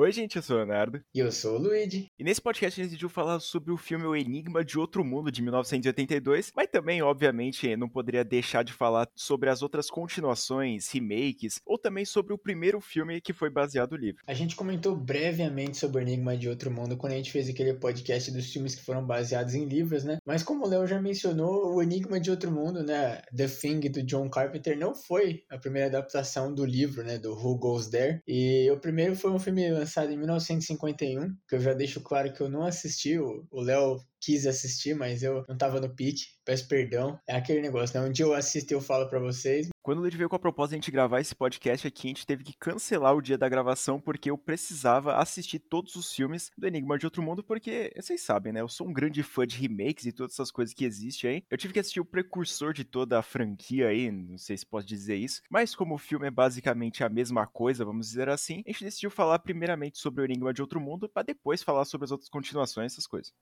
Oi, gente, eu sou o Leonardo. E eu sou o Luigi. E nesse podcast a gente decidiu falar sobre o filme O Enigma de Outro Mundo, de 1982, mas também, obviamente, não poderia deixar de falar sobre as outras continuações, remakes, ou também sobre o primeiro filme que foi baseado no livro. A gente comentou brevemente sobre O Enigma de Outro Mundo quando a gente fez aquele podcast dos filmes que foram baseados em livros, né? Mas como o Léo já mencionou, O Enigma de Outro Mundo, né, The Thing, do John Carpenter, não foi a primeira adaptação do livro, né, do Who Goes There. E o primeiro foi um filme lançado em 1951, que eu já deixo claro que eu não assisti, o Léo quis assistir, mas eu não tava no pique, peço perdão. É aquele negócio, né? Um dia eu assisto e eu falo para vocês. Quando ele veio com a proposta de a gente gravar esse podcast aqui, a gente teve que cancelar o dia da gravação porque eu precisava assistir todos os filmes do Enigma de Outro Mundo, porque vocês sabem, né? Eu sou um grande fã de remakes e todas essas coisas que existem aí. Eu tive que assistir o precursor de toda a franquia aí, não sei se posso dizer isso, mas como o filme é basicamente a mesma coisa, vamos dizer assim, a gente decidiu falar primeiramente sobre o Enigma de Outro Mundo para depois falar sobre as outras continuações, essas coisas.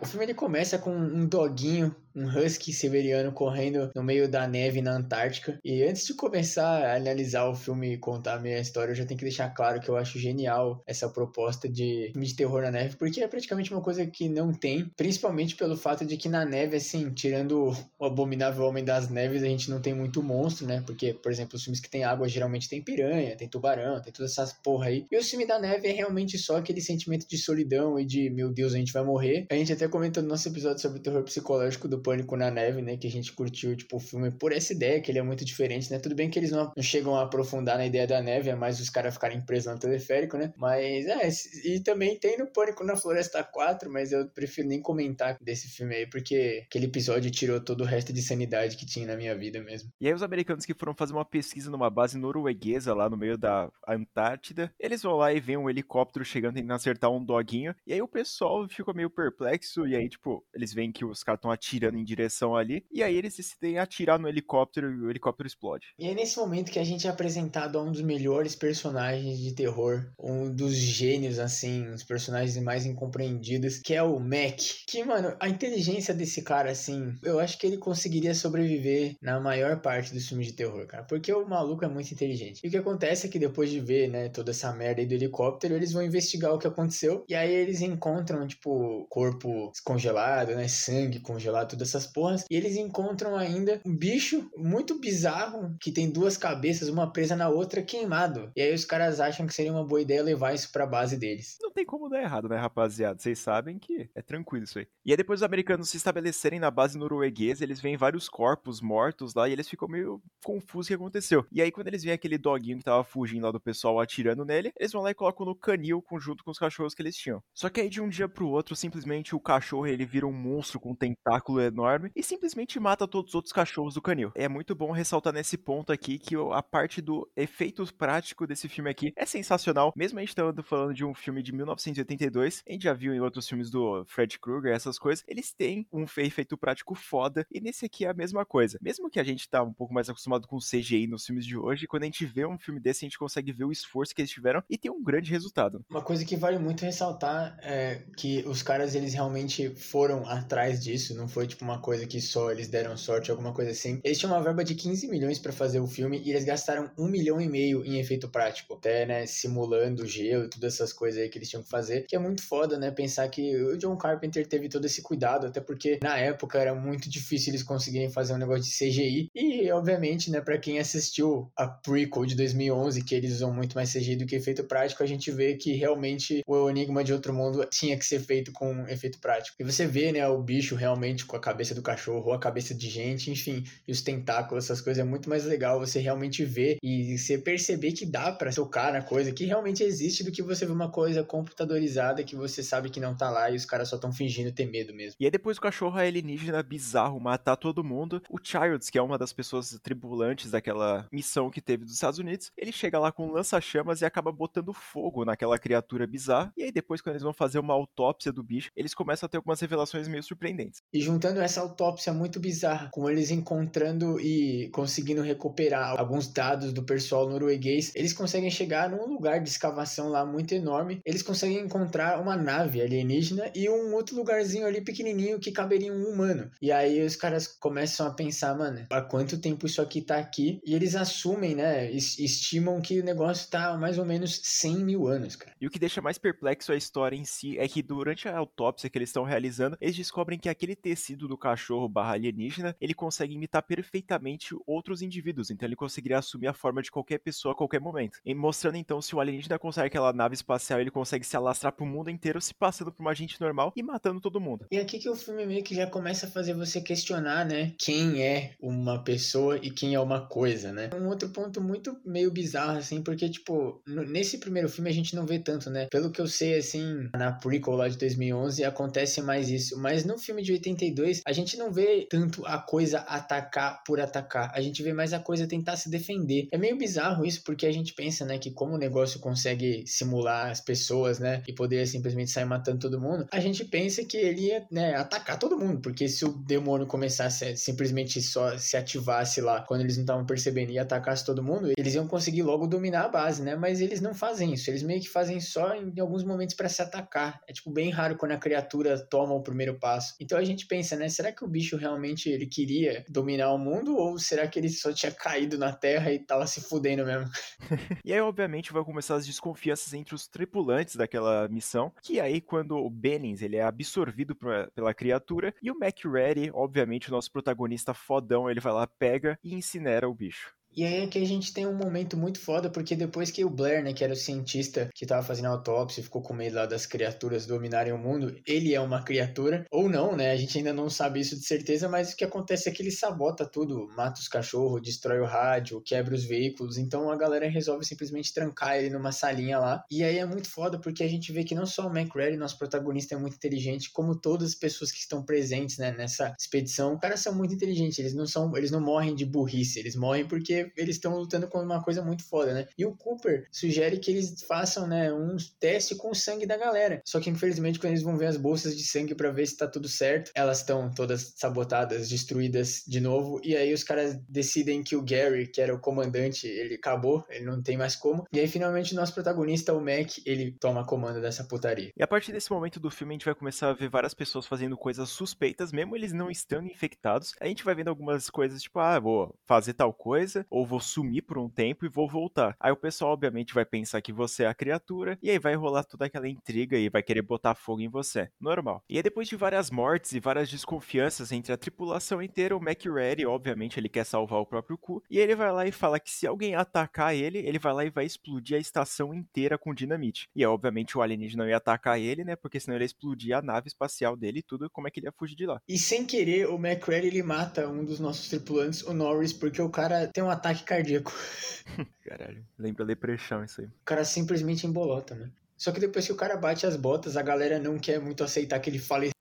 O filme ele começa com um doguinho um husky siberiano correndo no meio da neve na Antártica. E antes de começar a analisar o filme e contar a minha história, eu já tenho que deixar claro que eu acho genial essa proposta de filme de terror na neve, porque é praticamente uma coisa que não tem, principalmente pelo fato de que na neve, assim, tirando o abominável Homem das Neves, a gente não tem muito monstro, né? Porque, por exemplo, os filmes que tem água geralmente tem piranha, tem tubarão, tem todas essas porra aí. E o filme da neve é realmente só aquele sentimento de solidão e de, meu Deus, a gente vai morrer. A gente até comentou no nosso episódio sobre o terror psicológico do Pânico na Neve, né? Que a gente curtiu, tipo, o filme por essa ideia, que ele é muito diferente, né? Tudo bem que eles não, chegam a aprofundar na ideia da neve, é mais os caras ficarem presos no teleférico, né? Mas, é, e também tem no Pânico na Floresta 4, mas eu prefiro nem comentar desse filme aí, porque aquele episódio tirou todo o resto de sanidade que tinha na minha vida mesmo. E aí os americanos que foram fazer uma pesquisa numa base norueguesa lá no meio da Antártida, eles vão lá e vêem um helicóptero chegando tentando acertar um doguinho, e aí o pessoal ficou meio perplexo, e aí, tipo, eles veem que os caras estão atirando em direção ali, e aí eles decidem atirar no helicóptero e o helicóptero explode. E é nesse momento que a gente é apresentado a um dos melhores personagens de terror, um dos gênios, assim, os personagens mais incompreendidos, que é o Mac. Que, mano, a inteligência desse cara, assim, eu acho que ele conseguiria sobreviver na maior parte dos filmes de terror, cara, porque o maluco é muito inteligente. E o que acontece é que depois de ver, né, toda essa merda aí do helicóptero, eles vão investigar o que aconteceu, e aí eles encontram, tipo, corpo congelado, né, sangue congelado, essas porra e eles encontram ainda um bicho muito bizarro que tem duas cabeças, uma presa na outra, queimado. E aí os caras acham que seria uma boa ideia levar isso pra base deles. Não tem como dar errado, né, rapaziada? Vocês sabem que é tranquilo isso aí. E aí depois os americanos se estabelecerem na base norueguesa, eles veem vários corpos mortos lá e eles ficam meio confusos o que aconteceu. E aí quando eles veem aquele doguinho que tava fugindo lá do pessoal atirando nele, eles vão lá e colocam no canil junto com os cachorros que eles tinham. Só que aí de um dia pro outro, simplesmente o cachorro ele vira um monstro com um tentáculo enorme e simplesmente mata todos os outros cachorros do canil. É muito bom ressaltar nesse ponto aqui que a parte do efeito prático desse filme aqui é sensacional. Mesmo a gente estando falando de um filme de 1982, a gente já viu em outros filmes do Fred Krueger, essas coisas, eles têm um efeito prático foda, e nesse aqui é a mesma coisa. Mesmo que a gente tá um pouco mais acostumado com CGI nos filmes de hoje, quando a gente vê um filme desse, a gente consegue ver o esforço que eles tiveram e tem um grande resultado. Uma coisa que vale muito ressaltar é que os caras, eles realmente foram atrás disso, não foi tipo uma coisa que só eles deram sorte, alguma coisa assim. Eles tinham uma verba de 15 milhões para fazer o filme e eles gastaram um milhão e meio em efeito prático. Até, né, simulando gelo e todas essas coisas aí que eles tinham que fazer. Que é muito foda, né, pensar que o John Carpenter teve todo esse cuidado, até porque na época era muito difícil eles conseguirem fazer um negócio de CGI. E, obviamente, né, para quem assistiu a prequel de 2011, que eles usam muito mais CGI do que efeito prático, a gente vê que realmente o Enigma de Outro Mundo tinha que ser feito com efeito prático. E você vê, né, o bicho realmente com a cabeça do cachorro, a cabeça de gente, enfim, e os tentáculos, essas coisas, é muito mais legal você realmente ver e você perceber que dá para tocar na coisa que realmente existe do que você ver uma coisa computadorizada que você sabe que não tá lá e os caras só estão fingindo ter medo mesmo. E aí depois o cachorro alienígena bizarro matar todo mundo, o Childs, que é uma das pessoas tribulantes daquela missão que teve dos Estados Unidos, ele chega lá com um lança-chamas e acaba botando fogo naquela criatura bizarra. E aí depois quando eles vão fazer uma autópsia do bicho, eles começam a ter algumas revelações meio surpreendentes. E juntando essa autópsia muito bizarra, com eles encontrando e conseguindo recuperar alguns dados do pessoal norueguês, eles conseguem chegar num lugar de escavação lá muito enorme. Eles conseguem encontrar uma nave alienígena e um outro lugarzinho ali pequenininho que caberia um humano. E aí os caras começam a pensar, mano, há quanto tempo isso aqui tá aqui? E eles assumem, né? Estimam que o negócio tá mais ou menos 100 mil anos, cara. E o que deixa mais perplexo a história em si é que durante a autópsia que eles estão realizando, eles descobrem que aquele tecido do cachorro barra alienígena, ele consegue imitar perfeitamente outros indivíduos. Então ele conseguiria assumir a forma de qualquer pessoa a qualquer momento. E mostrando então se o alienígena consegue aquela nave espacial, ele consegue se alastrar pro mundo inteiro, se passando por uma gente normal e matando todo mundo. E aqui que o filme meio que já começa a fazer você questionar, né? Quem é uma pessoa e quem é uma coisa, né? Um outro ponto muito meio bizarro, assim, porque, tipo, nesse primeiro filme a gente não vê tanto, né? Pelo que eu sei, assim, na prequel lá de 2011 acontece mais isso. Mas no filme de 82, a gente não vê tanto a coisa atacar por atacar. A gente vê mais a coisa tentar se defender. É meio bizarro isso, porque a gente pensa, né, que como o negócio consegue simular as pessoas, né, e poder simplesmente sair matando todo mundo, a gente pensa que ele ia, né, atacar todo mundo, porque se o demônio começasse a simplesmente só se ativasse lá quando eles não estavam percebendo e atacasse todo mundo, eles iam conseguir logo dominar a base, né? Mas eles não fazem isso, eles meio que fazem só em alguns momentos para se atacar. É tipo bem raro quando a criatura toma o primeiro passo. Então a gente pensa, né, será que o bicho realmente ele queria dominar o mundo ou será que ele só tinha caído na terra e tava se fudendo mesmo? e aí obviamente vai começar as desconfianças entre os tripulantes daquela missão, que aí quando o Bennings ele é absorvido pra, pela criatura e o McReady, obviamente o nosso protagonista fodão, ele vai lá, pega e incinera o bicho. E aí aqui a gente tem um momento muito foda, porque depois que o Blair, né, que era o cientista que tava fazendo autópsia, ficou com medo lá das criaturas dominarem o mundo, ele é uma criatura, ou não, né, a gente ainda não sabe isso de certeza, mas o que acontece é que ele sabota tudo, mata os cachorros, destrói o rádio, quebra os veículos, então a galera resolve simplesmente trancar ele numa salinha lá, e aí é muito foda, porque a gente vê que não só o McReady, nosso protagonista, é muito inteligente, como todas as pessoas que estão presentes, né, nessa expedição, os caras são muito inteligentes, eles não são, eles não morrem de burrice, eles morrem porque eles estão lutando com uma coisa muito foda, né? E o Cooper sugere que eles façam, né, um teste com o sangue da galera. Só que infelizmente quando eles vão ver as bolsas de sangue para ver se tá tudo certo, elas estão todas sabotadas, destruídas de novo, e aí os caras decidem que o Gary, que era o comandante, ele acabou, ele não tem mais como. E aí finalmente o nosso protagonista, o Mac, ele toma comando dessa putaria. E a partir desse momento do filme a gente vai começar a ver várias pessoas fazendo coisas suspeitas, mesmo eles não estando infectados. A gente vai vendo algumas coisas tipo, ah, vou fazer tal coisa, ou vou sumir por um tempo e vou voltar. Aí o pessoal, obviamente, vai pensar que você é a criatura, e aí vai rolar toda aquela intriga e vai querer botar fogo em você. Normal. E aí, depois de várias mortes e várias desconfianças entre a tripulação inteira, o McReady, obviamente, ele quer salvar o próprio cu, e ele vai lá e fala que se alguém atacar ele, ele vai lá e vai explodir a estação inteira com dinamite. E obviamente, o alienígena não ia atacar ele, né? Porque senão ele ia explodir a nave espacial dele e tudo, como é que ele ia fugir de lá. E sem querer, o McReady ele mata um dos nossos tripulantes, o Norris, porque o cara tem um ataque cardíaco. Caralho, lembra depressão isso aí. O cara simplesmente embolota, né? Só que depois que o cara bate as botas, a galera não quer muito aceitar que ele faleceu.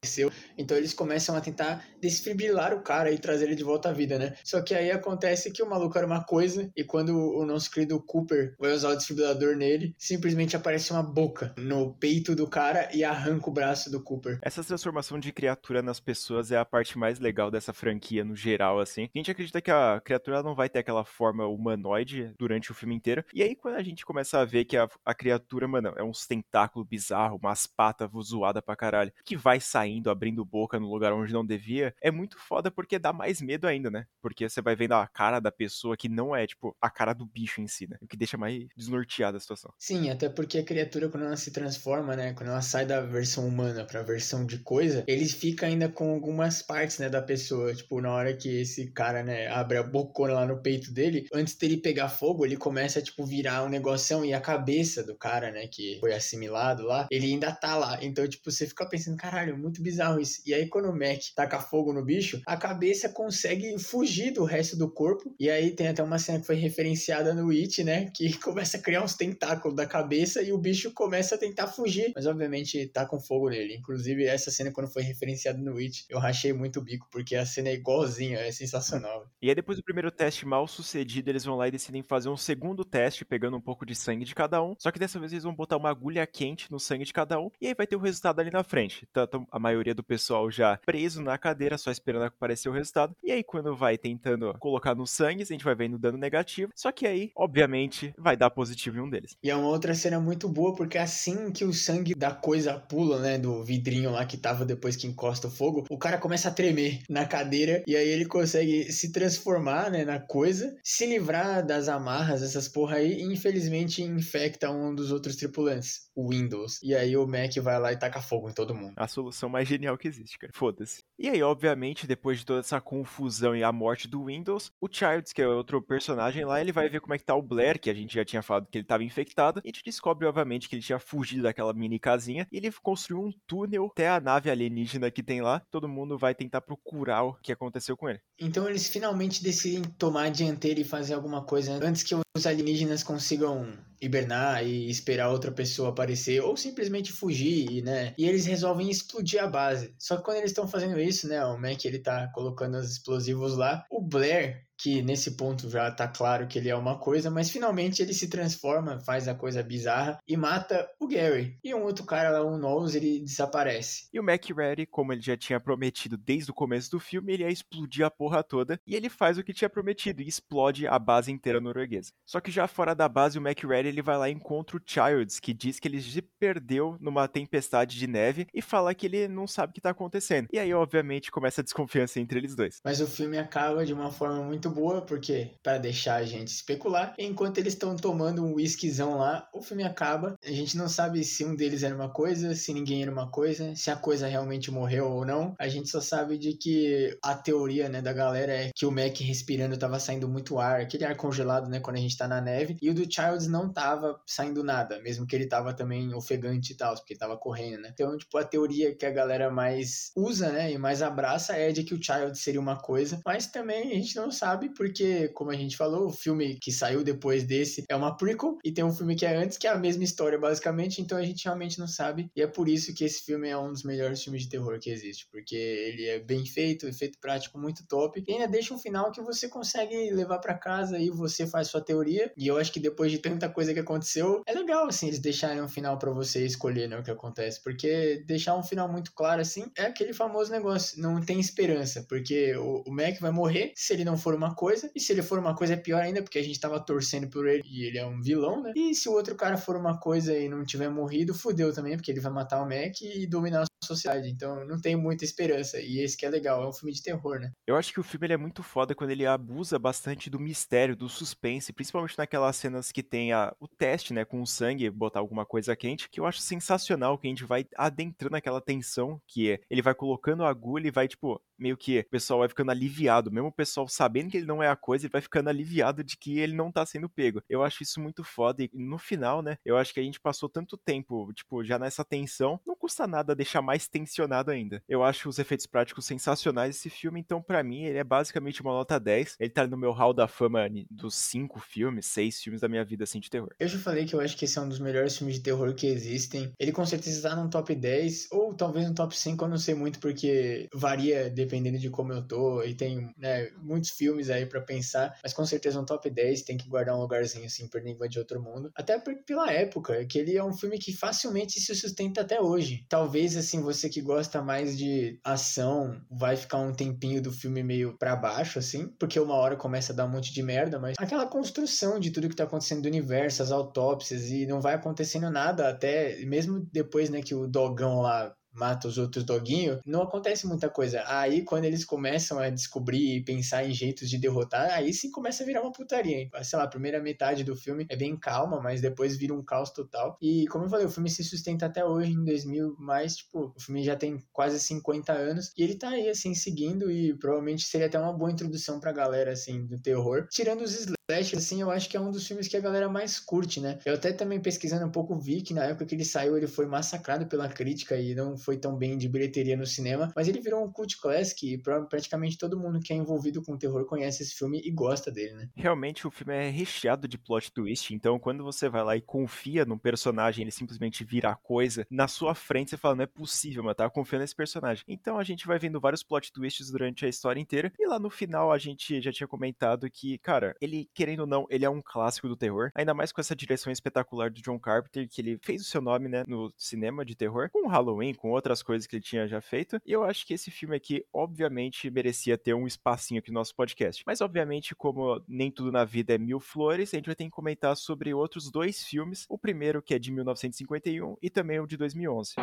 Então eles começam a tentar desfibrilar o cara e trazer ele de volta à vida, né? Só que aí acontece que o maluco era uma coisa, e quando o nosso querido Cooper vai usar o desfibrilador nele, simplesmente aparece uma boca no peito do cara e arranca o braço do Cooper. Essa transformação de criatura nas pessoas é a parte mais legal dessa franquia no geral, assim. A gente acredita que a criatura não vai ter aquela forma humanoide durante o filme inteiro. E aí, quando a gente começa a ver que a, a criatura, mano, é um tentáculo bizarro, umas patas zoadas pra caralho, que vai saindo, abrindo boca no lugar onde não devia, é muito foda porque dá mais medo ainda, né? Porque você vai vendo a cara da pessoa que não é, tipo, a cara do bicho em si, né? O que deixa mais desnorteada a situação. Sim, até porque a criatura, quando ela se transforma, né? Quando ela sai da versão humana pra versão de coisa, ele fica ainda com algumas partes, né, da pessoa. Tipo, na hora que esse cara, né, abre a bocona lá no peito dele, antes dele pegar fogo, ele começa a, tipo, virar um negoção e a cabeça do cara, né, que foi assimilado lá, ele ainda tá lá. Então, tipo, você fica pensando, caralho, muito bizarro isso. E aí, quando o Mac taca fogo no bicho, a cabeça consegue fugir do resto do corpo. E aí tem até uma cena que foi referenciada no It, né? Que começa a criar uns tentáculos da cabeça e o bicho começa a tentar fugir. Mas obviamente tá com fogo nele. Inclusive, essa cena, quando foi referenciada no It, eu rachei muito o bico, porque a cena é igualzinha, é sensacional. E aí, depois do primeiro teste mal sucedido, eles vão lá e decidem fazer um segundo teste, pegando um pouco de sangue de cada um. Só que dessa vez eles vão botar uma agulha quente no sangue de cada um, e aí vai ter o resultado ali na frente. Tanto a maioria do pessoal já preso na cadeira, só esperando aparecer o resultado. E aí, quando vai tentando colocar no sangue, a gente vai vendo dano negativo. Só que aí, obviamente, vai dar positivo em um deles. E é uma outra cena muito boa, porque assim que o sangue da coisa pula, né, do vidrinho lá que tava depois que encosta o fogo, o cara começa a tremer na cadeira e aí ele consegue se transformar, né, na coisa, se livrar das amarras, essas porra aí, e infelizmente infecta um dos outros tripulantes, o Windows. E aí o Mac vai lá e taca fogo em todo mundo. A solução mais genial que existe, cara. Foda-se. E aí, obviamente, depois de toda essa confusão e a morte do Windows, o Childs, que é outro personagem lá, ele vai ver como é que tá o Blair, que a gente já tinha falado que ele tava infectado, e a gente descobre, obviamente, que ele tinha fugido daquela mini casinha, e ele construiu um túnel até a nave alienígena que tem lá. Todo mundo vai tentar procurar o que aconteceu com ele. Então eles finalmente decidem tomar a dianteira e fazer alguma coisa antes que os alienígenas consigam hibernar e esperar outra pessoa aparecer ou simplesmente fugir, né? E eles resolvem explodir a base. Só que quando eles estão fazendo isso, né, o Mac ele tá colocando os explosivos lá, o Blair que nesse ponto já tá claro que ele é uma coisa, mas finalmente ele se transforma, faz a coisa bizarra e mata o Gary. E um outro cara lá, o Knowles, ele desaparece. E o MacReady, como ele já tinha prometido desde o começo do filme, ele ia explodir a porra toda, e ele faz o que tinha prometido, e explode a base inteira norueguesa. Só que já fora da base, o MacReady ele vai lá e encontra o Childs, que diz que ele se perdeu numa tempestade de neve, e fala que ele não sabe o que tá acontecendo. E aí, obviamente, começa a desconfiança entre eles dois. Mas o filme acaba de uma forma muito muito boa, porque para deixar a gente especular, enquanto eles estão tomando um whiskyzão lá, o filme acaba. A gente não sabe se um deles era uma coisa, se ninguém era uma coisa, se a coisa realmente morreu ou não. A gente só sabe de que a teoria, né, da galera é que o Mac respirando tava saindo muito ar, aquele ar congelado, né, quando a gente tá na neve, e o do Childs não tava saindo nada, mesmo que ele tava também ofegante e tal, porque ele tava correndo, né? Então, tipo, a teoria que a galera mais usa, né, e mais abraça é de que o Childs seria uma coisa, mas também a gente não sabe sabe, porque, como a gente falou, o filme que saiu depois desse é uma prequel e tem um filme que é antes, que é a mesma história, basicamente, então a gente realmente não sabe. E é por isso que esse filme é um dos melhores filmes de terror que existe, porque ele é bem feito, efeito prático muito top, e ainda deixa um final que você consegue levar para casa e você faz sua teoria. E eu acho que depois de tanta coisa que aconteceu, é legal, assim, eles deixarem um final para você escolher, né, o que acontece, porque deixar um final muito claro, assim, é aquele famoso negócio, não tem esperança, porque o, o Mac vai morrer se ele não for uma uma coisa, e se ele for uma coisa é pior ainda, porque a gente tava torcendo por ele e ele é um vilão, né? E se o outro cara for uma coisa e não tiver morrido, fudeu também, porque ele vai matar o Mac e dominar a sociedade. Então não tem muita esperança. E esse que é legal, é um filme de terror, né? Eu acho que o filme ele é muito foda quando ele abusa bastante do mistério, do suspense, principalmente naquelas cenas que tem a, o teste, né, com o sangue, botar alguma coisa quente, que eu acho sensacional, que a gente vai adentrando aquela tensão, que é, ele vai colocando a agulha e vai, tipo, meio que o pessoal vai ficando aliviado, mesmo o pessoal sabendo que ele não é a coisa, ele vai ficando aliviado de que ele não tá sendo pego. Eu acho isso muito foda e no final, né, eu acho que a gente passou tanto tempo, tipo, já nessa tensão, não custa nada deixar mais tensionado ainda. Eu acho os efeitos práticos sensacionais desse filme, então para mim ele é basicamente uma nota 10. Ele tá no meu hall da fama dos cinco filmes, seis filmes da minha vida assim de terror. Eu já falei que eu acho que esse é um dos melhores filmes de terror que existem. Ele com certeza tá no top 10 ou talvez no top 5, eu não sei muito porque varia de dependendo de como eu tô, e tem né, muitos filmes aí para pensar, mas com certeza um top 10 tem que guardar um lugarzinho assim por Língua de Outro Mundo. Até pela época, que ele é um filme que facilmente se sustenta até hoje. Talvez assim, você que gosta mais de ação, vai ficar um tempinho do filme meio para baixo, assim, porque uma hora começa a dar um monte de merda, mas aquela construção de tudo que tá acontecendo do universo, as autópsias, e não vai acontecendo nada até, mesmo depois, né, que o dogão lá mata os outros doguinhos, não acontece muita coisa. Aí, quando eles começam a descobrir e pensar em jeitos de derrotar, aí sim começa a virar uma putaria. Hein? Sei lá, a primeira metade do filme é bem calma, mas depois vira um caos total. E, como eu falei, o filme se sustenta até hoje, em 2000, mas, tipo, o filme já tem quase 50 anos e ele tá aí, assim, seguindo e provavelmente seria até uma boa introdução pra galera, assim, do terror. Tirando os Flash, assim, eu acho que é um dos filmes que a galera mais curte, né? Eu até também pesquisando um pouco vi que na época que ele saiu ele foi massacrado pela crítica e não foi tão bem de bilheteria no cinema, mas ele virou um cult classic e praticamente todo mundo que é envolvido com terror conhece esse filme e gosta dele, né? Realmente o filme é recheado de plot twist, então quando você vai lá e confia num personagem, ele simplesmente vira coisa, na sua frente você fala, não é possível, mas tá confiando nesse personagem. Então a gente vai vendo vários plot twists durante a história inteira e lá no final a gente já tinha comentado que, cara, ele querendo ou não, ele é um clássico do terror, ainda mais com essa direção espetacular do John Carpenter, que ele fez o seu nome, né, no cinema de terror, com Halloween, com outras coisas que ele tinha já feito. E eu acho que esse filme aqui, obviamente, merecia ter um espacinho aqui no nosso podcast. Mas, obviamente, como nem tudo na vida é mil flores, a gente vai ter que comentar sobre outros dois filmes. O primeiro, que é de 1951, e também o de 2011.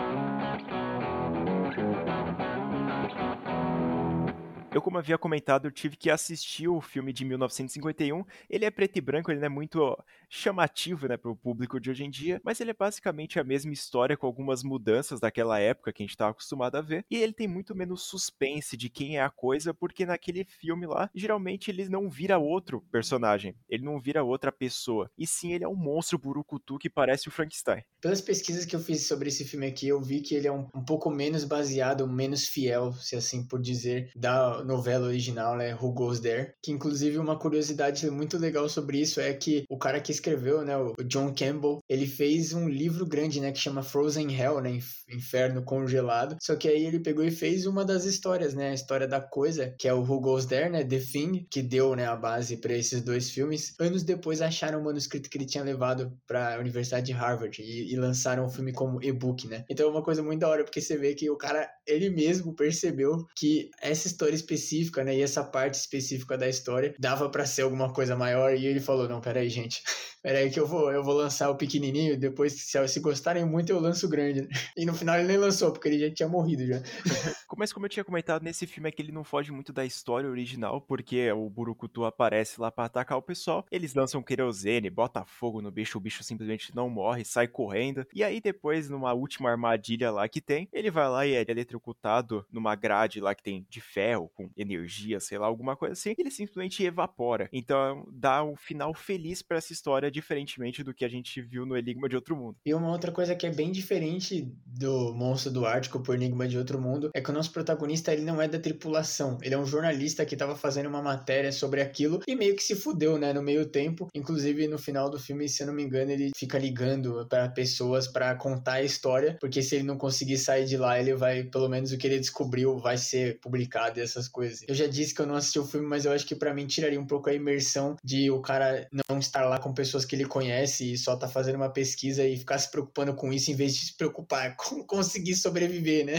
Eu, como havia comentado, tive que assistir o filme de 1951. Ele é preto e branco, ele não é muito chamativo, né, para o público de hoje em dia, mas ele é basicamente a mesma história com algumas mudanças daquela época que a gente estava acostumado a ver. E ele tem muito menos suspense de quem é a coisa, porque naquele filme lá, geralmente ele não vira outro personagem, ele não vira outra pessoa. E sim, ele é um monstro burucutu que parece o Frankenstein. Pelas pesquisas que eu fiz sobre esse filme aqui, eu vi que ele é um, um pouco menos baseado, menos fiel, se assim por dizer, da novela original, né, Who Goes There, que inclusive uma curiosidade muito legal sobre isso é que o cara que escreveu, né, o John Campbell, ele fez um livro grande, né, que chama Frozen Hell, né, Inferno Congelado, só que aí ele pegou e fez uma das histórias, né, a história da coisa, que é o Who Goes There, né, The Thing, que deu, né, a base para esses dois filmes. Anos depois acharam o manuscrito que ele tinha levado para a Universidade de Harvard e, e lançaram o filme como e-book, né. Então é uma coisa muito da hora, porque você vê que o cara, ele mesmo percebeu que essa história específica, né, e essa parte específica da história dava para ser alguma coisa maior e ele falou, não, peraí, gente, peraí que eu vou, eu vou lançar o pequenininho, depois, se, se gostarem muito, eu lanço o grande. E no final ele nem lançou, porque ele já tinha morrido já. Mas como eu tinha comentado, nesse filme é que ele não foge muito da história original, porque o Burukutu aparece lá para atacar o pessoal, eles lançam querosene, bota fogo no bicho, o bicho simplesmente não morre, sai correndo, e aí depois, numa última armadilha lá que tem, ele vai lá e é eletrocutado numa grade lá que tem de ferro, com energia, sei lá, alguma coisa assim, ele simplesmente evapora. Então dá um final feliz para essa história, diferentemente do que a gente viu no Enigma de Outro Mundo. E uma outra coisa que é bem diferente do Monstro do Ártico por Enigma de Outro Mundo é que o nosso protagonista ele não é da tripulação, ele é um jornalista que estava fazendo uma matéria sobre aquilo e meio que se fudeu, né, no meio tempo. Inclusive no final do filme, se eu não me engano, ele fica ligando para pessoas para contar a história, porque se ele não conseguir sair de lá, ele vai, pelo menos o que ele descobriu vai ser publicado e essas coisas. Eu já disse que eu não assisti o filme, mas eu acho que para mim tiraria um pouco a imersão de o cara não estar lá com pessoas que ele conhece e só tá fazendo uma pesquisa e ficar se preocupando com isso em vez de se preocupar com conseguir sobreviver, né?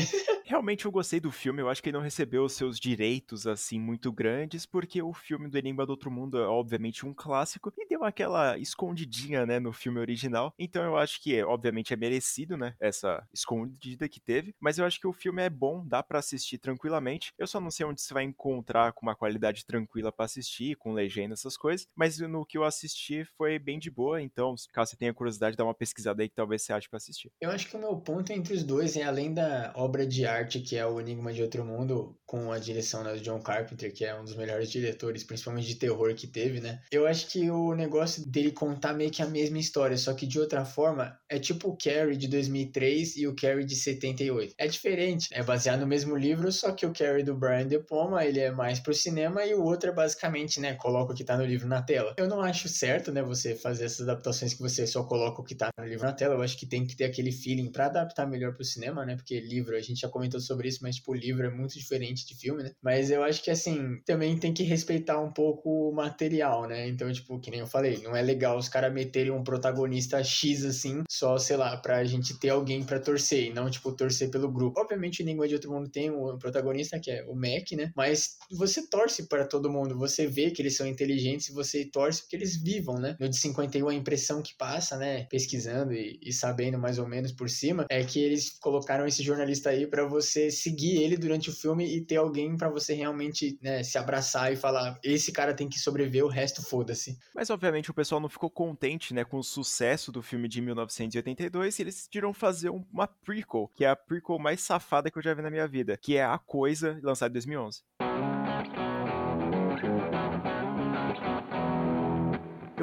Realmente eu gostei do filme, eu acho que ele não recebeu os seus direitos assim muito grandes, porque o filme do Enigma do Outro Mundo é obviamente um clássico e deu aquela escondidinha, né, no filme original. Então eu acho que obviamente é merecido, né, essa escondida que teve, mas eu acho que o filme é bom, dá para assistir tranquilamente. Eu só não sei onde você vai encontrar com uma qualidade tranquila para assistir, com legenda essas coisas, mas no que eu assisti foi bem de boa, então caso você tenha curiosidade, dá uma pesquisada aí que talvez você ache para assistir. Eu acho que o meu ponto entre os dois é além da obra de arte que é o Enigma de Outro Mundo, com a direção né, do John Carpenter, que é um dos melhores diretores, principalmente de terror que teve, né? Eu acho que o negócio dele contar meio que a mesma história, só que de outra forma, é tipo o Carrie de 2003 e o Carrie de 78. É diferente, é baseado no mesmo livro, só que o Carrie do Brian De Palma, ele é mais pro cinema e o outro é basicamente, né, coloca o que tá no livro na tela. Eu não acho certo, né, você fazer essas adaptações que você só coloca o que tá no livro na tela. Eu acho que tem que ter aquele feeling para adaptar melhor pro cinema, né? Porque livro, a gente já comentou sobre isso, mas tipo, o livro é muito diferente de filme, né? Mas eu acho que assim, também tem que respeitar um pouco o material, né? Então, tipo, que nem eu falei, não é legal os caras meterem um protagonista X assim, só, sei lá, pra gente ter alguém para torcer, e não, tipo, torcer pelo grupo. Obviamente, o Língua de Outro Mundo tem um protagonista, que é o Mac, né? Mas você torce para todo mundo, você vê que eles são inteligentes e você torce porque eles vivam, né? No de 51, a impressão que passa, né? Pesquisando e, e sabendo mais ou menos por cima, é que eles colocaram esse jornalista aí para você seguir ele durante o filme e ter alguém para você realmente né, se abraçar e falar: esse cara tem que sobreviver, o resto foda-se. Mas obviamente o pessoal não ficou contente né, com o sucesso do filme de 1982 e eles decidiram fazer uma prequel, que é a prequel mais safada que eu já vi na minha vida, que é A Coisa, lançada em 2011.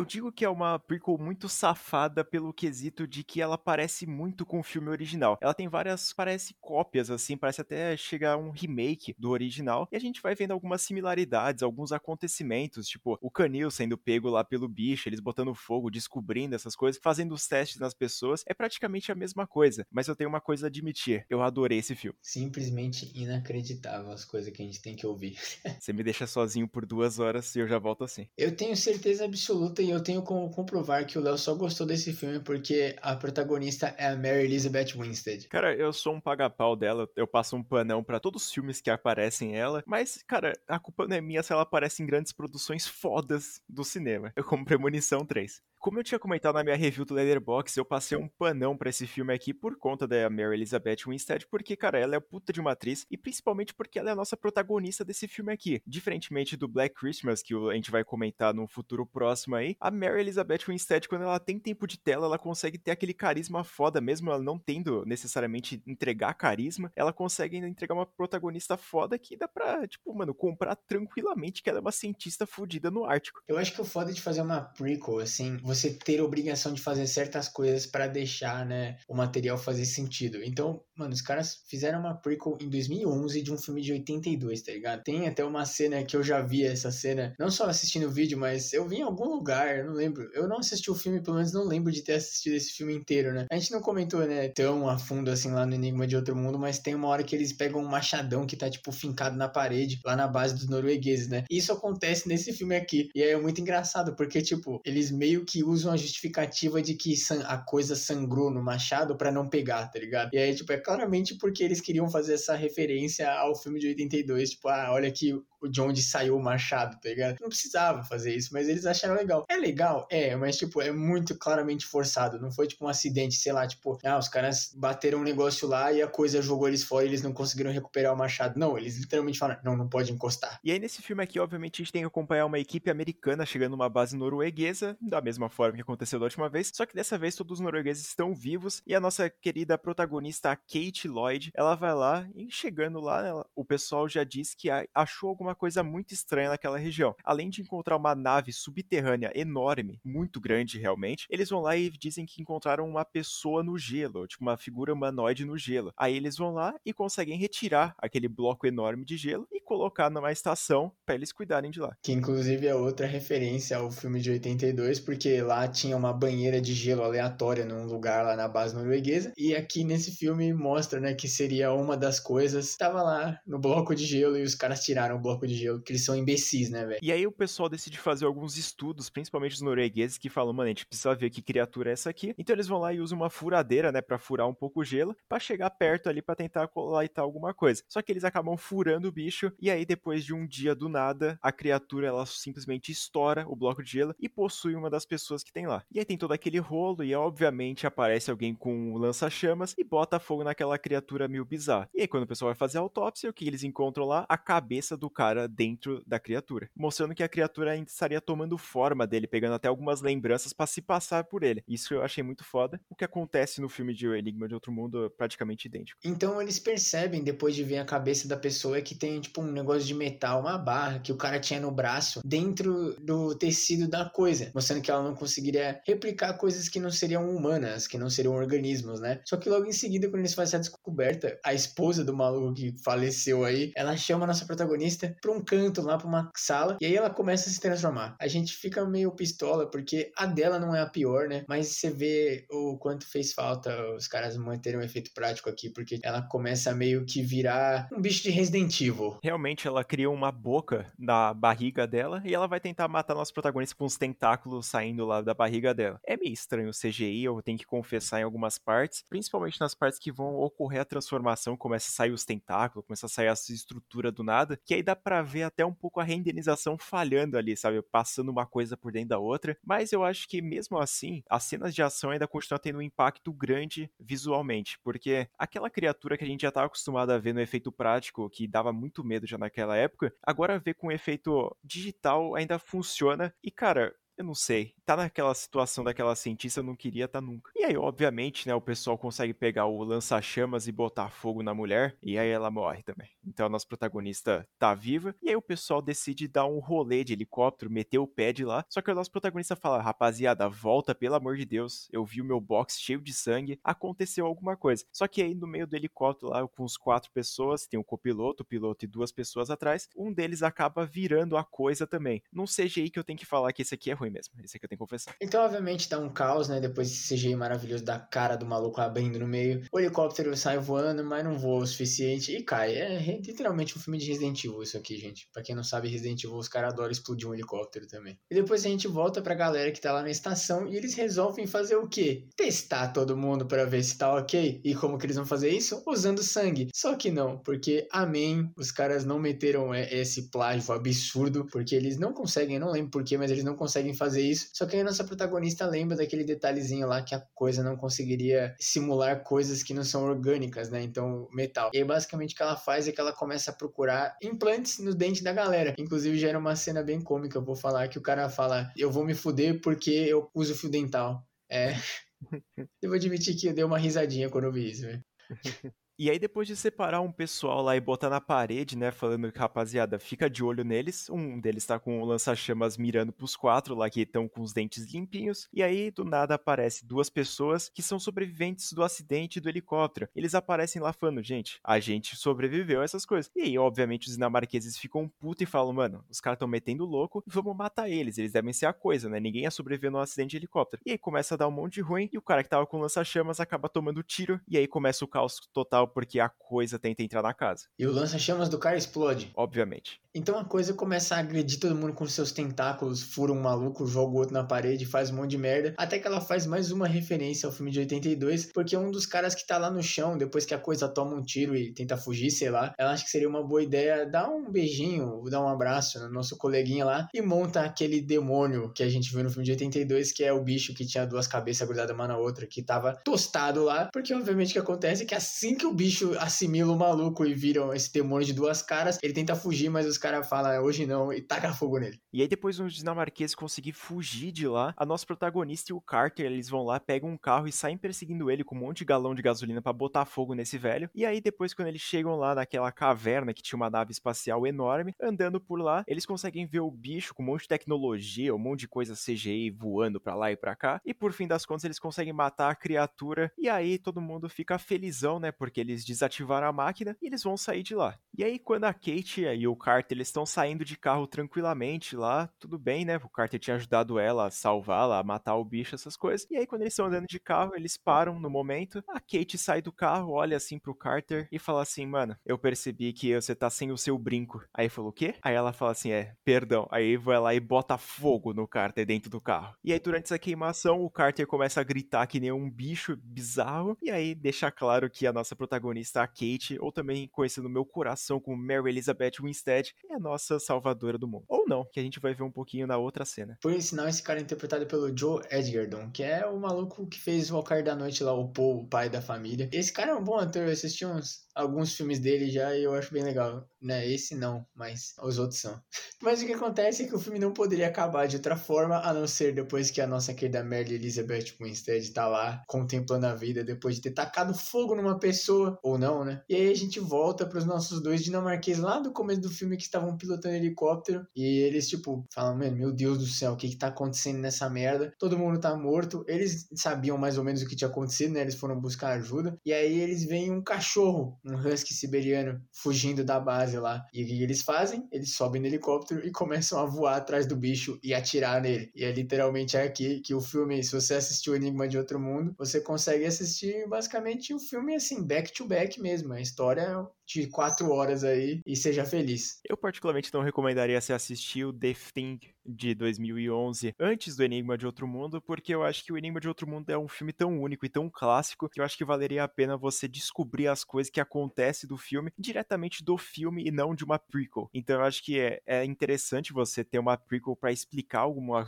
Eu digo que é uma prequel muito safada pelo quesito de que ela parece muito com o filme original. Ela tem várias, parece cópias, assim, parece até chegar um remake do original. E a gente vai vendo algumas similaridades, alguns acontecimentos, tipo o canil sendo pego lá pelo bicho, eles botando fogo, descobrindo essas coisas, fazendo os testes nas pessoas. É praticamente a mesma coisa. Mas eu tenho uma coisa a admitir: eu adorei esse filme. Simplesmente inacreditável as coisas que a gente tem que ouvir. Você me deixa sozinho por duas horas e eu já volto assim. Eu tenho certeza absoluta e eu tenho como comprovar que o Léo só gostou desse filme porque a protagonista é a Mary Elizabeth Winstead. Cara, eu sou um paga-pau dela, eu passo um panão para todos os filmes que aparecem ela, mas, cara, a culpa não é minha se ela aparece em grandes produções fodas do cinema. Eu como Premonição 3. Como eu tinha comentado na minha review do Letterboxd, eu passei um panão para esse filme aqui por conta da Mary Elizabeth Winstead, porque, cara, ela é puta de uma atriz e principalmente porque ela é a nossa protagonista desse filme aqui. Diferentemente do Black Christmas, que a gente vai comentar no futuro próximo aí, a Mary Elizabeth Winstead, quando ela tem tempo de tela, ela consegue ter aquele carisma foda, mesmo ela não tendo necessariamente entregar carisma, ela consegue ainda entregar uma protagonista foda que dá pra, tipo, mano, comprar tranquilamente que ela é uma cientista fodida no Ártico. Eu acho que o foda de fazer uma prequel, assim, você ter obrigação de fazer certas coisas para deixar, né, o material fazer sentido. Então, mano, os caras fizeram uma prequel em 2011 de um filme de 82, tá ligado? Tem até uma cena que eu já vi essa cena, não só assistindo o vídeo, mas eu vi em algum lugar, eu não lembro. Eu não assisti o filme, pelo menos não lembro de ter assistido esse filme inteiro, né? A gente não comentou, né, tão a fundo assim lá no Enigma de Outro Mundo, mas tem uma hora que eles pegam um machadão que tá, tipo, fincado na parede, lá na base dos noruegueses, né? Isso acontece nesse filme aqui. E aí é muito engraçado, porque, tipo, eles meio que usam a justificativa de que a coisa sangrou no machado para não pegar, tá ligado? E aí, tipo, é claramente porque eles queriam fazer essa referência ao filme de 82, tipo, ah, olha aqui de onde saiu o machado, tá ligado? Não precisava fazer isso, mas eles acharam legal. É legal? É, mas, tipo, é muito claramente forçado. Não foi, tipo, um acidente, sei lá, tipo, ah, os caras bateram um negócio lá e a coisa jogou eles fora e eles não conseguiram recuperar o machado. Não, eles literalmente falaram, não, não pode encostar. E aí, nesse filme aqui, obviamente, a gente tem que acompanhar uma equipe americana chegando numa base norueguesa, da mesma forma que aconteceu da última vez, só que dessa vez todos os noruegueses estão vivos e a nossa querida protagonista, a Kate Lloyd, ela vai lá e chegando lá, ela, o pessoal já disse que achou alguma coisa muito estranha naquela região. Além de encontrar uma nave subterrânea enorme, muito grande realmente, eles vão lá e dizem que encontraram uma pessoa no gelo, tipo uma figura humanoide no gelo. Aí eles vão lá e conseguem retirar aquele bloco enorme de gelo e colocar numa estação para eles cuidarem de lá. Que inclusive é outra referência ao filme de 82, porque lá tinha uma banheira de gelo aleatória num lugar lá na base norueguesa. E aqui nesse filme mostra, né, que seria uma das coisas. Tava lá no bloco de gelo e os caras tiraram o bloco de gelo, que eles são imbecis, né, velho? E aí o pessoal decide fazer alguns estudos, principalmente os noruegueses, que falam, mano, a gente precisa ver que criatura é essa aqui. Então eles vão lá e usam uma furadeira, né, para furar um pouco o gelo, para chegar perto ali para tentar colaitar alguma coisa. Só que eles acabam furando o bicho e aí depois de um dia do nada, a criatura ela simplesmente estoura o bloco de gelo e possui uma das pessoas que tem lá. E aí tem todo aquele rolo e obviamente aparece alguém com um lança-chamas e bota fogo naquela criatura meio bizarra. E aí quando o pessoal vai fazer a autópsia, o que eles encontram lá? A cabeça do cara dentro da criatura, mostrando que a criatura ainda estaria tomando forma dele, pegando até algumas lembranças para se passar por ele. Isso eu achei muito foda. O que acontece no filme de Enigma de Outro Mundo é praticamente idêntico. Então eles percebem depois de ver a cabeça da pessoa que tem tipo um negócio de metal, uma barra que o cara tinha no braço dentro do tecido da coisa, mostrando que ela não conseguiria replicar coisas que não seriam humanas, que não seriam organismos, né? Só que logo em seguida, quando eles fazem a descoberta, a esposa do maluco que faleceu aí, ela chama a nossa protagonista pra um canto lá, pra uma sala, e aí ela começa a se transformar. A gente fica meio pistola, porque a dela não é a pior, né? Mas você vê o quanto fez falta os caras manterem um efeito prático aqui, porque ela começa a meio que virar um bicho de Resident Evil. Realmente, ela cria uma boca na barriga dela e ela vai tentar matar nosso protagonista com os tentáculos saindo lá da barriga dela. É meio estranho o CGI, eu tenho que confessar em algumas partes, principalmente nas partes que vão ocorrer a transformação, começa a sair os tentáculos, começa a sair essa estrutura do nada, que aí dá pra ver até um pouco a renderização falhando ali, sabe? Passando uma coisa por dentro da outra. Mas eu acho que mesmo assim, as cenas de ação ainda continuam tendo um impacto grande visualmente, porque aquela criatura que a gente já estava acostumado a ver no efeito prático, que dava muito medo já naquela época, agora ver com efeito digital ainda funciona. E cara, eu não sei. Tá naquela situação daquela cientista, eu não queria tá nunca. E aí, obviamente, né, o pessoal consegue pegar o lança-chamas e botar fogo na mulher, e aí ela morre também. Então a nossa protagonista tá viva, e aí o pessoal decide dar um rolê de helicóptero, meter o pad lá, só que o nosso protagonista fala, rapaziada, volta, pelo amor de Deus, eu vi o meu box cheio de sangue, aconteceu alguma coisa. Só que aí no meio do helicóptero lá, com os quatro pessoas, tem o copiloto, o piloto e duas pessoas atrás, um deles acaba virando a coisa também. Num CGI que eu tenho que falar que esse aqui é ruim mesmo, esse aqui eu tenho que confessar. Então, obviamente, dá um caos, né? Depois desse CGI maravilhoso da cara do maluco abrindo no meio. O helicóptero sai voando, mas não voa o suficiente e cai. É literalmente um filme de Resident Evil isso aqui, gente. Pra quem não sabe, Resident Evil, os caras adoram explodir um helicóptero também. E depois a gente volta pra galera que tá lá na estação e eles resolvem fazer o quê? Testar todo mundo para ver se tá ok. E como que eles vão fazer isso? Usando sangue. Só que não, porque amém, os caras não meteram é, esse plágio absurdo, porque eles não conseguem, não lembro porquê, mas eles não conseguem fazer isso. Só que a nossa protagonista lembra daquele detalhezinho lá que a coisa não conseguiria simular coisas que não são orgânicas, né? Então, metal. E aí, basicamente, o que ela faz é que ela começa a procurar implantes no dente da galera. Inclusive, gera uma cena bem cômica, eu vou falar, que o cara fala: Eu vou me fuder porque eu uso fio dental. É. eu vou admitir que eu dei uma risadinha quando eu vi isso, velho. E aí, depois de separar um pessoal lá e botar na parede, né? Falando que, rapaziada, fica de olho neles. Um deles tá com o lança-chamas mirando pros quatro lá que estão com os dentes limpinhos. E aí, do nada, aparece duas pessoas que são sobreviventes do acidente do helicóptero. Eles aparecem lá falando, gente, a gente sobreviveu a essas coisas. E aí, obviamente, os dinamarqueses ficam putos e falam, mano, os caras estão metendo louco, vamos matar eles. Eles devem ser a coisa, né? Ninguém ia sobreviver no acidente de helicóptero. E aí começa a dar um monte de ruim. E o cara que tava com lança-chamas acaba tomando tiro. E aí começa o caos total porque a coisa tenta entrar na casa. E o lança-chamas do cara explode. Obviamente. Então a coisa começa a agredir todo mundo com seus tentáculos, fura um maluco, joga o outro na parede, faz um monte de merda. Até que ela faz mais uma referência ao filme de 82, porque um dos caras que tá lá no chão, depois que a coisa toma um tiro e tenta fugir, sei lá, ela acha que seria uma boa ideia dar um beijinho, dar um abraço no nosso coleguinha lá e monta aquele demônio que a gente viu no filme de 82, que é o bicho que tinha duas cabeças grudadas uma na outra, que tava tostado lá, porque obviamente o que acontece é que assim que o bicho assimila o maluco e vira esse demônio de duas caras, ele tenta fugir, mas os caras falam hoje não e taca fogo nele. E aí depois os dinamarqueses conseguir fugir de lá, a nossa protagonista e o Carter, eles vão lá, pegam um carro e saem perseguindo ele com um monte de galão de gasolina para botar fogo nesse velho. E aí depois quando eles chegam lá naquela caverna que tinha uma nave espacial enorme, andando por lá, eles conseguem ver o bicho com um monte de tecnologia, um monte de coisa CGI voando para lá e para cá. E por fim das contas eles conseguem matar a criatura. E aí todo mundo fica felizão, né? Porque eles desativaram a máquina e eles vão sair de lá. E aí quando a Kate e o Carter eles estão saindo de carro tranquilamente lá, tudo bem, né? O Carter tinha ajudado ela a salvá-la, a matar o bicho, essas coisas. E aí, quando eles estão andando de carro, eles param no momento. A Kate sai do carro, olha assim pro Carter e fala assim: Mano, eu percebi que você tá sem o seu brinco. Aí falou: O quê? Aí ela fala assim: É, perdão. Aí vai lá e bota fogo no Carter dentro do carro. E aí, durante essa queimação, o Carter começa a gritar que nem um bicho bizarro. E aí, deixa claro que a nossa protagonista, a Kate, ou também conhecida no meu coração como Mary Elizabeth Winstead, é a nossa salvadora do mundo. Ou não, que a gente vai ver um pouquinho na outra cena. Por sinal, esse cara é interpretado pelo Joe Edgerton, que é o maluco que fez o Walker da Noite lá, o Paul, o pai da família. Esse cara é um bom ator, eu assisti uns, alguns filmes dele já e eu acho bem legal. Né, esse não, mas os outros são. Mas o que acontece é que o filme não poderia acabar de outra forma, a não ser depois que a nossa querida Mary Elizabeth Winstead tá lá, contemplando a vida, depois de ter tacado fogo numa pessoa, ou não, né? E aí a gente volta pros nossos dois dinamarqueses lá do começo do filme que estavam pilotando helicóptero, e eles, tipo, falam, mano, meu Deus do céu, o que que tá acontecendo nessa merda? Todo mundo tá morto, eles sabiam mais ou menos o que tinha acontecido, né? Eles foram buscar ajuda, e aí eles veem um cachorro, um husky siberiano, fugindo da base lá. E o que eles fazem? Eles sobem no helicóptero e começam a voar atrás do bicho e atirar nele. E é literalmente aqui que o filme, se você assistiu Enigma de Outro Mundo, você consegue assistir basicamente o filme assim, back to back mesmo. A história de quatro horas aí e seja feliz. Eu particularmente não recomendaria você assistir o The Thing de 2011 antes do Enigma de Outro Mundo, porque eu acho que o Enigma de Outro Mundo é um filme tão único e tão clássico que eu acho que valeria a pena você descobrir as coisas que acontecem do filme diretamente do filme e não de uma prequel. Então eu acho que é, é interessante você ter uma prequel para explicar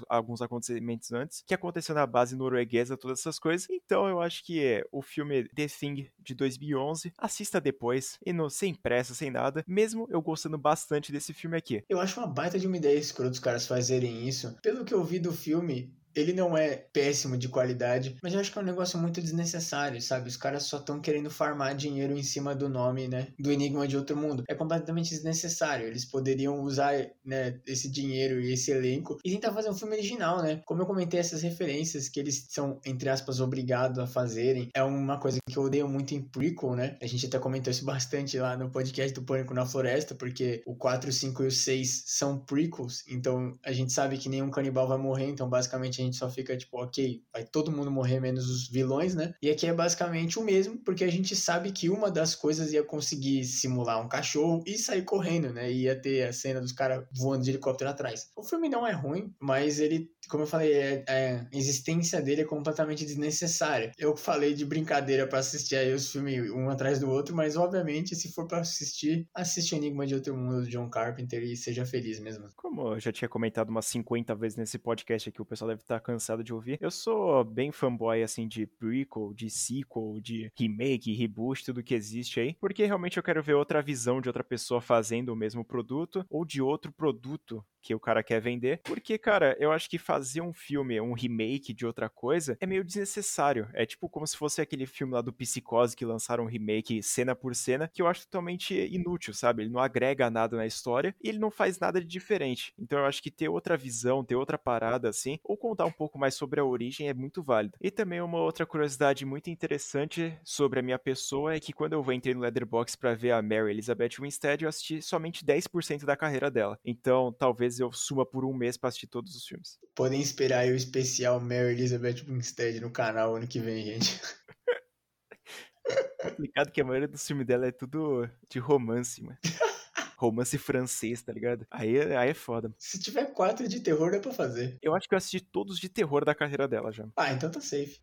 alguns acontecimentos antes que aconteceu na base norueguesa, todas essas coisas. Então eu acho que é, o filme The Thing de 2011 assista depois e não sem pressa, sem nada, mesmo eu gostando bastante desse filme aqui. Eu acho uma baita de uma ideia escrota os caras fazerem isso. Pelo que eu vi do filme, ele não é péssimo de qualidade, mas eu acho que é um negócio muito desnecessário, sabe? Os caras só estão querendo farmar dinheiro em cima do nome, né? Do Enigma de Outro Mundo. É completamente desnecessário. Eles poderiam usar, né, esse dinheiro e esse elenco e tentar fazer um filme original, né? Como eu comentei, essas referências que eles são, entre aspas, obrigados a fazerem, é uma coisa que eu odeio muito em prequel, né? A gente até comentou isso bastante lá no podcast do Pânico na Floresta, porque o 4, o 5 e o 6 são prequels, então a gente sabe que nenhum canibal vai morrer, então basicamente gente só fica tipo, ok, vai todo mundo morrer menos os vilões, né? E aqui é basicamente o mesmo, porque a gente sabe que uma das coisas ia conseguir simular um cachorro e sair correndo, né? Ia ter a cena dos caras voando de helicóptero atrás. O filme não é ruim, mas ele como eu falei, é, é, a existência dele é completamente desnecessária. Eu falei de brincadeira para assistir aí os filmes um atrás do outro, mas obviamente, se for para assistir, assiste Enigma de Outro Mundo do John Carpenter e seja feliz mesmo. Como eu já tinha comentado umas 50 vezes nesse podcast aqui, o pessoal deve estar cansado de ouvir. Eu sou bem fanboy, assim, de prequel, de sequel, de remake, reboot, tudo que existe aí, porque realmente eu quero ver outra visão de outra pessoa fazendo o mesmo produto ou de outro produto que o cara quer vender. Porque, cara, eu acho que fazer um filme, um remake de outra coisa, é meio desnecessário. É tipo como se fosse aquele filme lá do Psicose que lançaram um remake cena por cena, que eu acho totalmente inútil, sabe? Ele não agrega nada na história e ele não faz nada de diferente. Então eu acho que ter outra visão, ter outra parada assim, ou contar um pouco mais sobre a origem é muito válido. E também uma outra curiosidade muito interessante sobre a minha pessoa é que quando eu entrei no Leatherbox para ver a Mary Elizabeth Winstead, eu assisti somente 10% da carreira dela. Então talvez eu suma por um mês pra assistir todos os filmes. Podem esperar aí o especial Mary Elizabeth Winstead no canal ano que vem, gente. Complicado que a maioria dos filmes dela é tudo de romance, mano. romance francês, tá ligado? Aí, aí é foda. Se tiver quatro de terror, dá pra fazer. Eu acho que eu assisti todos de terror da carreira dela já. Ah, então tá safe.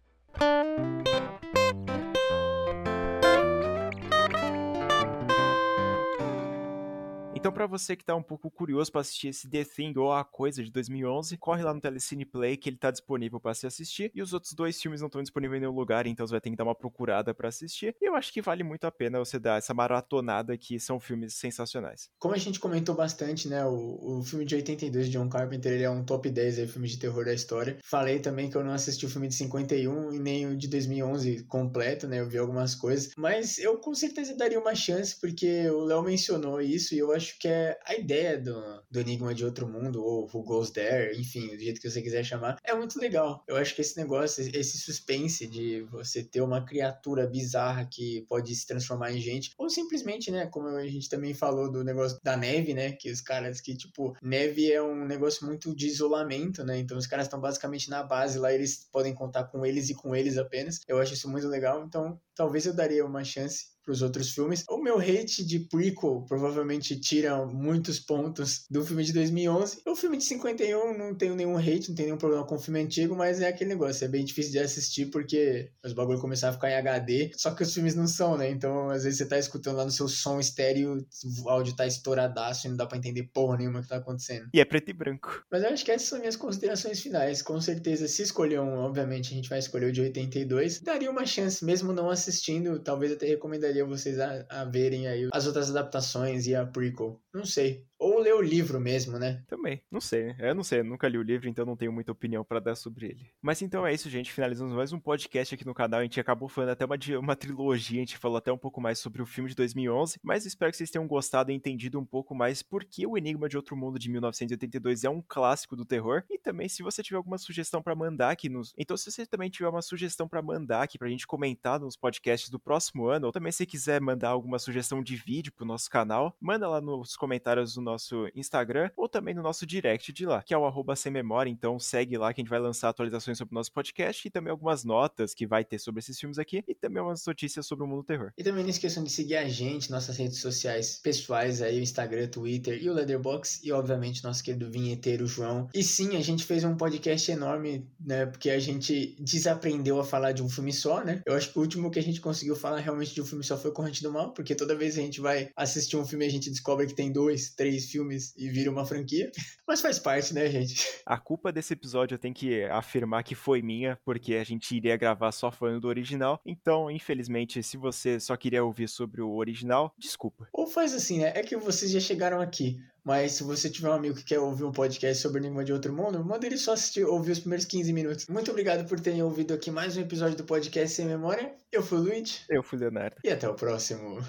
Então, para você que tá um pouco curioso para assistir esse The Thing ou A Coisa de 2011, corre lá no Telecine Play que ele tá disponível para se assistir. E os outros dois filmes não estão disponíveis em nenhum lugar, então você vai ter que dar uma procurada para assistir. E eu acho que vale muito a pena você dar essa maratonada que são filmes sensacionais. Como a gente comentou bastante, né, o, o filme de 82 de John Carpenter, ele é um top 10 aí, filme de terror da história. Falei também que eu não assisti o filme de 51 e nem o de 2011 completo, né, eu vi algumas coisas. Mas eu com certeza daria uma chance, porque o Léo mencionou isso e eu acho acho que é a ideia do, do Enigma de Outro Mundo, ou Who Goes There, enfim, do jeito que você quiser chamar, é muito legal. Eu acho que esse negócio, esse suspense de você ter uma criatura bizarra que pode se transformar em gente, ou simplesmente, né, como a gente também falou do negócio da neve, né, que os caras que, tipo, neve é um negócio muito de isolamento, né, então os caras estão basicamente na base lá, eles podem contar com eles e com eles apenas. Eu acho isso muito legal, então talvez eu daria uma chance para os outros filmes. O meu hate de prequel provavelmente tira muitos pontos do filme de 2011. O filme de 51 não tenho nenhum hate, não tenho nenhum problema com o filme antigo, mas é aquele negócio, é bem difícil de assistir porque os bagulhos começaram a ficar em HD, só que os filmes não são, né? Então, às vezes você tá escutando lá no seu som estéreo, o áudio tá estouradaço e não dá para entender porra nenhuma que tá acontecendo. E é preto e branco. Mas eu acho que essas são minhas considerações finais. Com certeza, se escolher um, obviamente a gente vai escolher o de 82, daria uma chance, mesmo não assistindo, talvez até recomendaria aconselharia vocês a, a verem aí as outras adaptações e a prequel. Não sei. Ou ler o livro mesmo, né? Também. Não sei, né? Eu não sei, eu nunca li o livro, então não tenho muita opinião para dar sobre ele. Mas então é isso, gente. Finalizamos mais um podcast aqui no canal. A gente acabou falando até uma, uma trilogia, a gente falou até um pouco mais sobre o filme de 2011. Mas espero que vocês tenham gostado e entendido um pouco mais por que o Enigma de Outro Mundo de 1982 é um clássico do terror. E também, se você tiver alguma sugestão para mandar aqui nos. Então, se você também tiver uma sugestão para mandar aqui pra gente comentar nos podcasts do próximo ano, ou também se quiser mandar alguma sugestão de vídeo pro nosso canal, manda lá nos comentários do nosso Instagram ou também no nosso direct de lá, que é o arroba sem memória. Então segue lá que a gente vai lançar atualizações sobre o nosso podcast e também algumas notas que vai ter sobre esses filmes aqui e também umas notícias sobre o mundo terror. E também não esqueçam de seguir a gente, nossas redes sociais pessoais aí, o Instagram, Twitter e o Leatherbox e obviamente nosso querido vinheteiro João. E sim, a gente fez um podcast enorme, né, porque a gente desaprendeu a falar de um filme só, né? Eu acho que o último que a gente conseguiu falar realmente de um filme só foi Corrente do Mal, porque toda vez a gente vai assistir um filme a gente descobre que tem dois, três três filmes e vira uma franquia. Mas faz parte, né, gente? A culpa desse episódio eu tenho que afirmar que foi minha, porque a gente iria gravar só falando do original. Então, infelizmente, se você só queria ouvir sobre o original, desculpa. Ou faz assim, né? É que vocês já chegaram aqui. Mas se você tiver um amigo que quer ouvir um podcast sobre Enigma de Outro Mundo, manda ele só assistir, ouvir os primeiros 15 minutos. Muito obrigado por terem ouvido aqui mais um episódio do podcast Sem Memória. Eu fui o Luigi. Eu fui o Leonardo. E até o próximo.